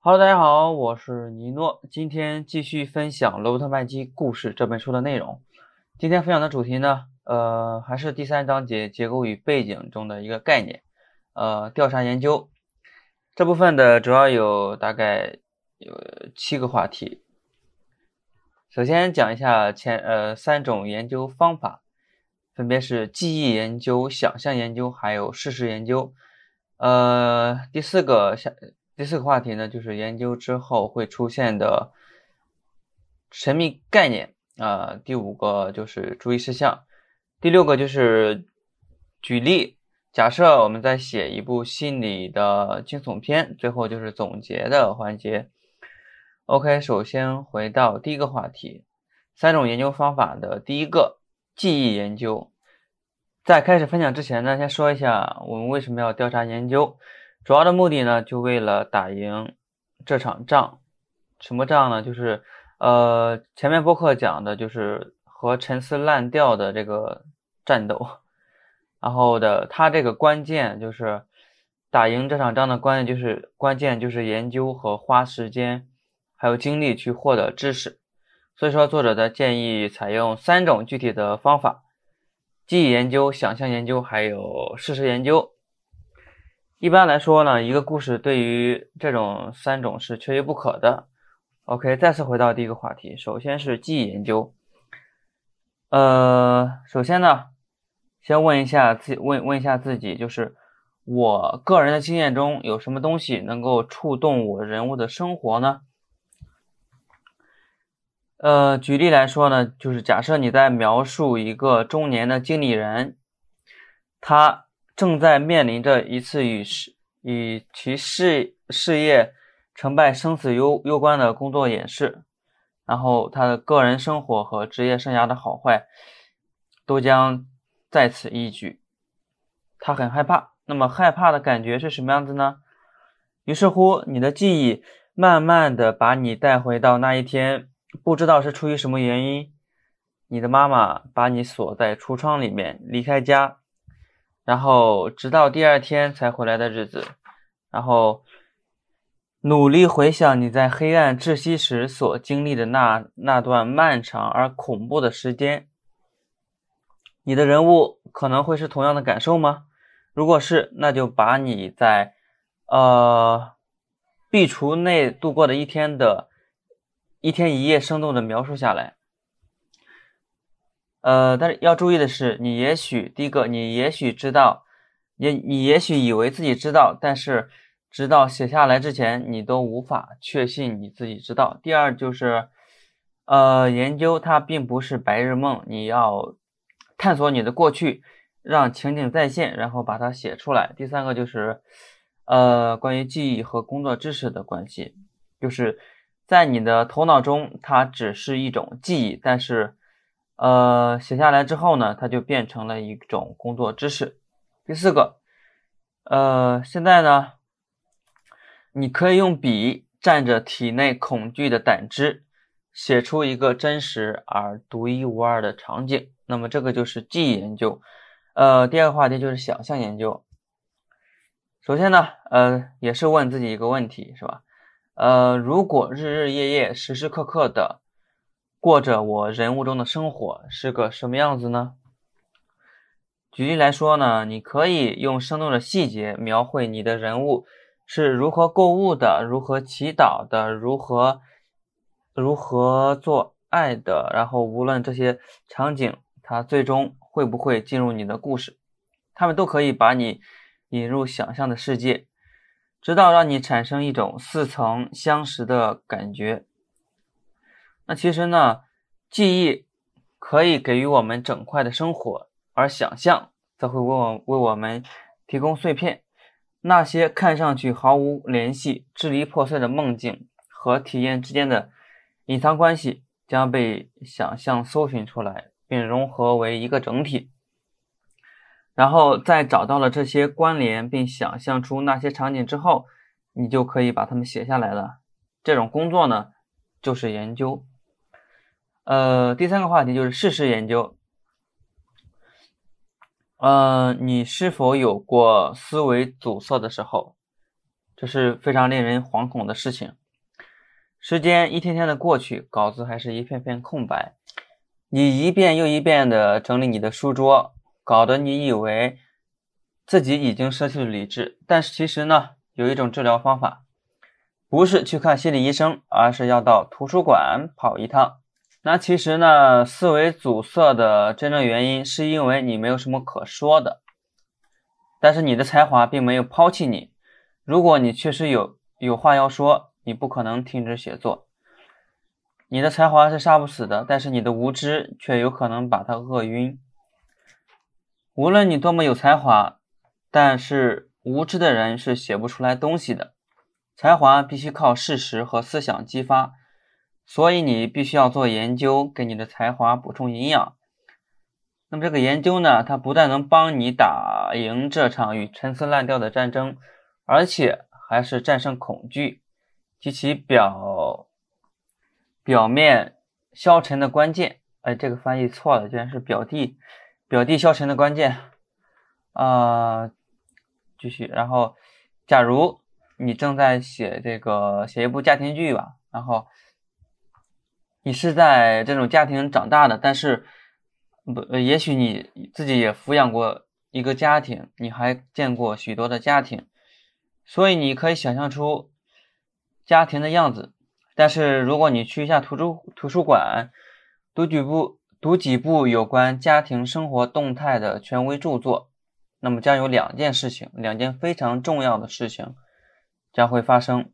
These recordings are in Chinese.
Hello，大家好，我是尼诺，今天继续分享《罗伯特麦基故事》这本书的内容。今天分享的主题呢，呃，还是第三章节结构与背景中的一个概念，呃，调查研究这部分的主要有大概有七个话题。首先讲一下前呃三种研究方法，分别是记忆研究、想象研究还有事实研究。呃，第四个下第四个话题呢，就是研究之后会出现的神秘概念啊。第五个就是注意事项。第六个就是举例，假设我们在写一部心理的惊悚片，最后就是总结的环节。OK，首先回到第一个话题，三种研究方法的第一个记忆研究。在开始分享之前呢，先说一下我们为什么要调查研究。主要的目的呢，就为了打赢这场仗。什么仗呢？就是呃，前面播客讲的就是和陈词滥调的这个战斗。然后的，它这个关键就是打赢这场仗的关键就是关键就是研究和花时间。还有精力去获得知识，所以说作者的建议采用三种具体的方法：记忆研究、想象研究，还有事实研究。一般来说呢，一个故事对于这种三种是缺一不可的。OK，再次回到第一个话题，首先是记忆研究。呃，首先呢，先问一下自己，问问一下自己，就是我个人的经验中有什么东西能够触动我人物的生活呢？呃，举例来说呢，就是假设你在描述一个中年的经理人，他正在面临着一次与事与其事事业成败生死攸攸关的工作演示，然后他的个人生活和职业生涯的好坏都将在此一举，他很害怕。那么害怕的感觉是什么样子呢？于是乎，你的记忆慢慢的把你带回到那一天。不知道是出于什么原因，你的妈妈把你锁在橱窗里面，离开家，然后直到第二天才回来的日子，然后努力回想你在黑暗窒息时所经历的那那段漫长而恐怖的时间。你的人物可能会是同样的感受吗？如果是，那就把你在呃壁橱内度过的一天的。一天一夜生动的描述下来，呃，但是要注意的是，你也许第一个，你也许知道，也你也许以为自己知道，但是直到写下来之前，你都无法确信你自己知道。第二就是，呃，研究它并不是白日梦，你要探索你的过去，让情景再现，然后把它写出来。第三个就是，呃，关于记忆和工作知识的关系，就是。在你的头脑中，它只是一种记忆，但是，呃，写下来之后呢，它就变成了一种工作知识。第四个，呃，现在呢，你可以用笔蘸着体内恐惧的胆汁，写出一个真实而独一无二的场景。那么，这个就是记忆研究。呃，第二个话题就是想象研究。首先呢，呃，也是问自己一个问题，是吧？呃，如果日日夜夜、时时刻刻的过着我人物中的生活，是个什么样子呢？举例来说呢，你可以用生动的细节描绘你的人物是如何购物的，如何祈祷的，如何如何做爱的，然后无论这些场景，它最终会不会进入你的故事，他们都可以把你引入想象的世界。直到让你产生一种似曾相识的感觉。那其实呢，记忆可以给予我们整块的生活，而想象则会为我为我们提供碎片。那些看上去毫无联系、支离破碎的梦境和体验之间的隐藏关系，将被想象搜寻出来，并融合为一个整体。然后在找到了这些关联，并想象出那些场景之后，你就可以把它们写下来了。这种工作呢，就是研究。呃，第三个话题就是事实研究。呃，你是否有过思维阻塞的时候？这是非常令人惶恐的事情。时间一天天的过去，稿子还是一片片空白。你一遍又一遍的整理你的书桌，搞得你以为自己已经失去了理智。但是其实呢，有一种治疗方法，不是去看心理医生，而是要到图书馆跑一趟。那其实呢，思维阻塞的真正原因是因为你没有什么可说的。但是你的才华并没有抛弃你。如果你确实有有话要说，你不可能停止写作。你的才华是杀不死的，但是你的无知却有可能把它饿晕。无论你多么有才华，但是无知的人是写不出来东西的。才华必须靠事实和思想激发，所以你必须要做研究，给你的才华补充营养。那么这个研究呢，它不但能帮你打赢这场与陈词滥调的战争，而且还是战胜恐惧及其表表面消沉的关键。哎，这个翻译错了，居然是表弟表弟消沉的关键啊！继续，然后，假如你正在写这个写一部家庭剧吧，然后你是在这种家庭长大的，但是。不，也许你自己也抚养过一个家庭，你还见过许多的家庭，所以你可以想象出家庭的样子。但是如果你去一下图书图书馆，读几部读几部有关家庭生活动态的权威著作，那么将有两件事情，两件非常重要的事情将会发生。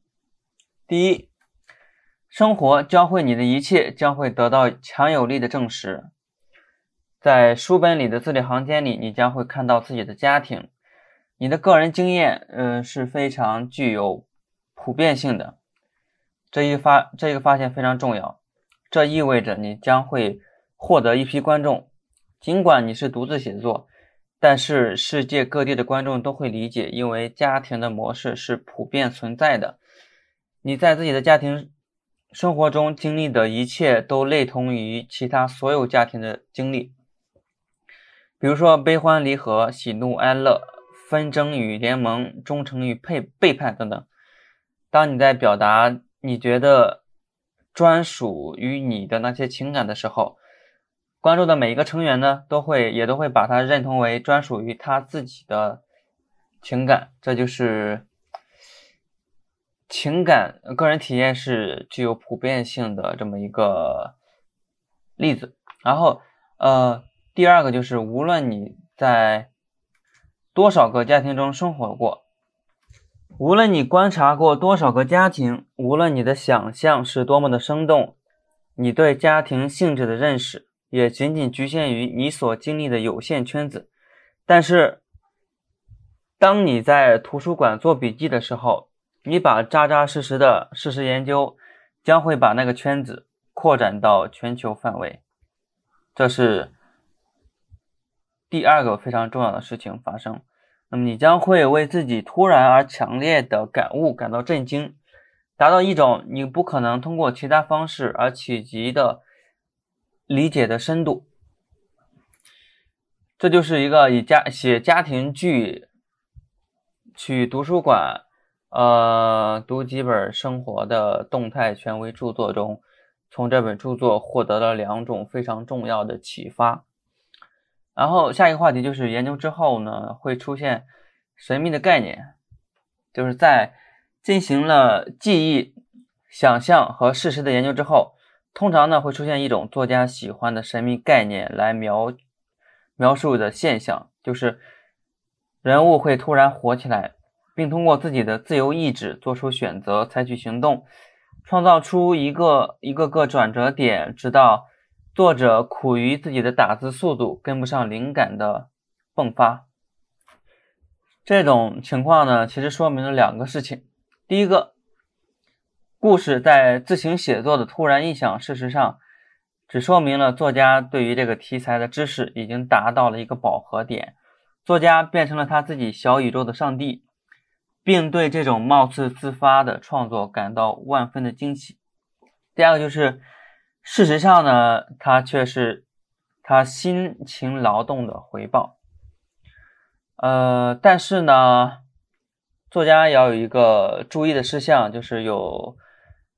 第一，生活教会你的一切将会得到强有力的证实。在书本里的字里行间里，你将会看到自己的家庭，你的个人经验，嗯，是非常具有普遍性的。这一发这个发现非常重要，这意味着你将会获得一批观众。尽管你是独自写作，但是世界各地的观众都会理解，因为家庭的模式是普遍存在的。你在自己的家庭生活中经历的一切，都类同于其他所有家庭的经历。比如说悲欢离合、喜怒哀乐、纷争与联盟、忠诚与背背叛等等。当你在表达你觉得专属于你的那些情感的时候，观众的每一个成员呢，都会也都会把它认同为专属于他自己的情感。这就是情感个人体验是具有普遍性的这么一个例子。然后，呃。第二个就是，无论你在多少个家庭中生活过，无论你观察过多少个家庭，无论你的想象是多么的生动，你对家庭性质的认识也仅仅局限于你所经历的有限圈子。但是，当你在图书馆做笔记的时候，你把扎扎实实的事实研究，将会把那个圈子扩展到全球范围。这是。第二个非常重要的事情发生，那么你将会为自己突然而强烈的感悟感到震惊，达到一种你不可能通过其他方式而企及的理解的深度。这就是一个以家写家庭剧，去图书馆，呃，读几本生活的动态权威著作中，从这本著作获得了两种非常重要的启发。然后下一个话题就是研究之后呢，会出现神秘的概念，就是在进行了记忆、想象和事实的研究之后，通常呢会出现一种作家喜欢的神秘概念来描描述的现象，就是人物会突然活起来，并通过自己的自由意志做出选择、采取行动，创造出一个一个个转折点，直到。作者苦于自己的打字速度跟不上灵感的迸发，这种情况呢，其实说明了两个事情。第一个，故事在自行写作的突然印象，事实上只说明了作家对于这个题材的知识已经达到了一个饱和点，作家变成了他自己小宇宙的上帝，并对这种貌似自发的创作感到万分的惊喜。第二个就是。事实上呢，它却是他辛勤劳动的回报。呃，但是呢，作家要有一个注意的事项，就是有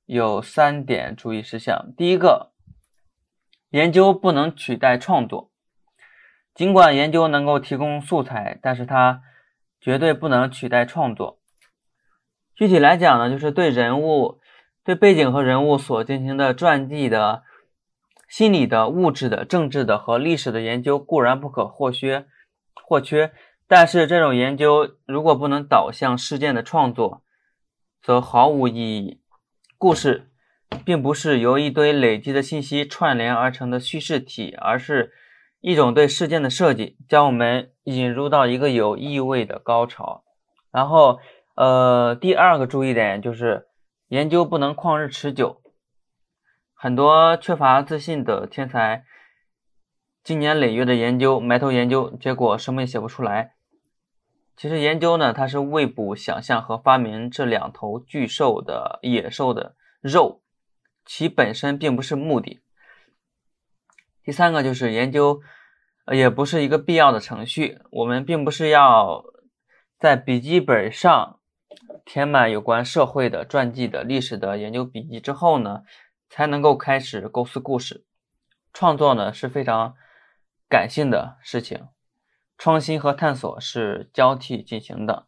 有三点注意事项。第一个，研究不能取代创作。尽管研究能够提供素材，但是它绝对不能取代创作。具体来讲呢，就是对人物、对背景和人物所进行的传记的、心理的、物质的、政治的和历史的研究固然不可或缺，或缺。但是这种研究如果不能导向事件的创作，则毫无意义。故事并不是由一堆累积的信息串联而成的叙事体，而是一种对事件的设计，将我们引入到一个有意味的高潮。然后，呃，第二个注意点就是研究不能旷日持久。很多缺乏自信的天才，经年累月的研究，埋头研究，结果什么也写不出来。其实研究呢，它是未卜想象和发明这两头巨兽的野兽的肉，其本身并不是目的。第三个就是研究，也不是一个必要的程序。我们并不是要在笔记本上填满有关社会的、传记的、历史的研究笔记之后呢，才能够开始构思故事。创作呢是非常感性的事情。创新和探索是交替进行的，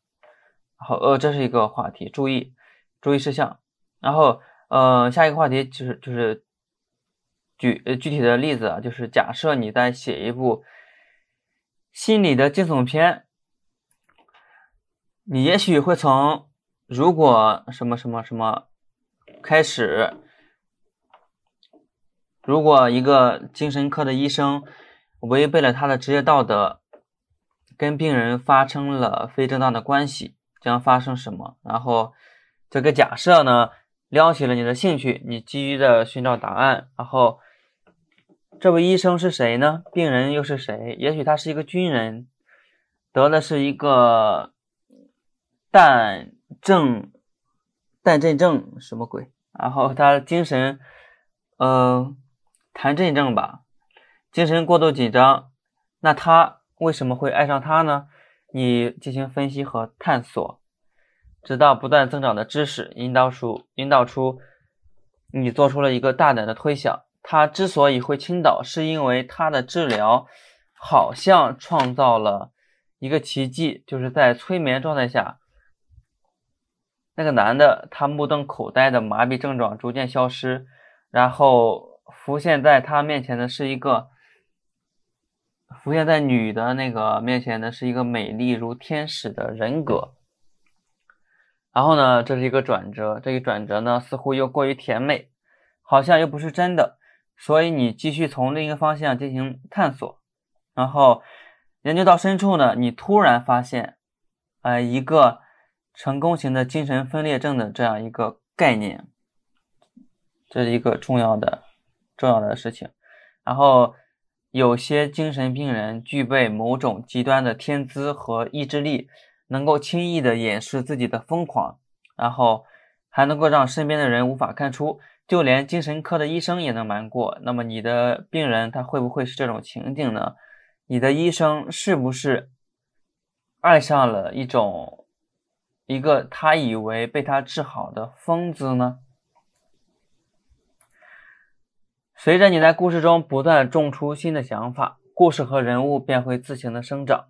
好，呃，这是一个话题，注意注意事项。然后，呃，下一个话题就是就是举呃具体的例子啊，就是假设你在写一部心理的惊悚片，你也许会从如果什么什么什么开始，如果一个精神科的医生违背了他的职业道德。跟病人发生了非正当的关系，将发生什么？然后这个假设呢，撩起了你的兴趣，你急于的寻找答案。然后这位医生是谁呢？病人又是谁？也许他是一个军人，得的是一个胆症、胆震症，什么鬼？然后他精神，呃，谈阵症吧，精神过度紧张。那他。为什么会爱上他呢？你进行分析和探索，直到不断增长的知识引导出引导出你做出了一个大胆的推想。他之所以会倾倒，是因为他的治疗好像创造了一个奇迹，就是在催眠状态下，那个男的他目瞪口呆的麻痹症状逐渐消失，然后浮现在他面前的是一个。浮现在女的那个面前的是一个美丽如天使的人格，然后呢，这是一个转折，这一转折呢似乎又过于甜美，好像又不是真的，所以你继续从另一个方向进行探索，然后研究到深处呢，你突然发现，呃，一个成功型的精神分裂症的这样一个概念，这是一个重要的重要的事情，然后。有些精神病人具备某种极端的天资和意志力，能够轻易的掩饰自己的疯狂，然后还能够让身边的人无法看出，就连精神科的医生也能瞒过。那么你的病人他会不会是这种情景呢？你的医生是不是爱上了一种一个他以为被他治好的疯子呢？随着你在故事中不断种出新的想法，故事和人物便会自行的生长。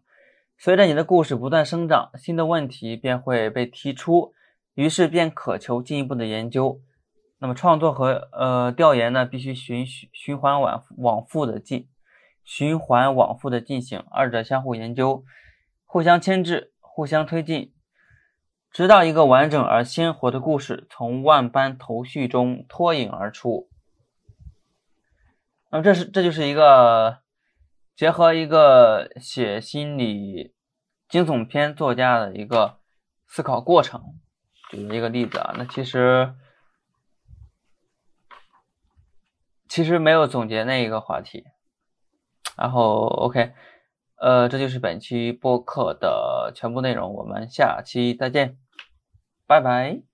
随着你的故事不断生长，新的问题便会被提出，于是便渴求进一步的研究。那么创作和呃调研呢，必须循循循环往往复的进，循环往复的进行，二者相互研究，互相牵制，互相推进，直到一个完整而鲜活的故事从万般头绪中脱颖而出。那么这是这就是一个结合一个写心理惊悚片作家的一个思考过程，举一个例子啊。那其实其实没有总结那一个话题。然后 OK，呃，这就是本期播客的全部内容，我们下期再见，拜拜。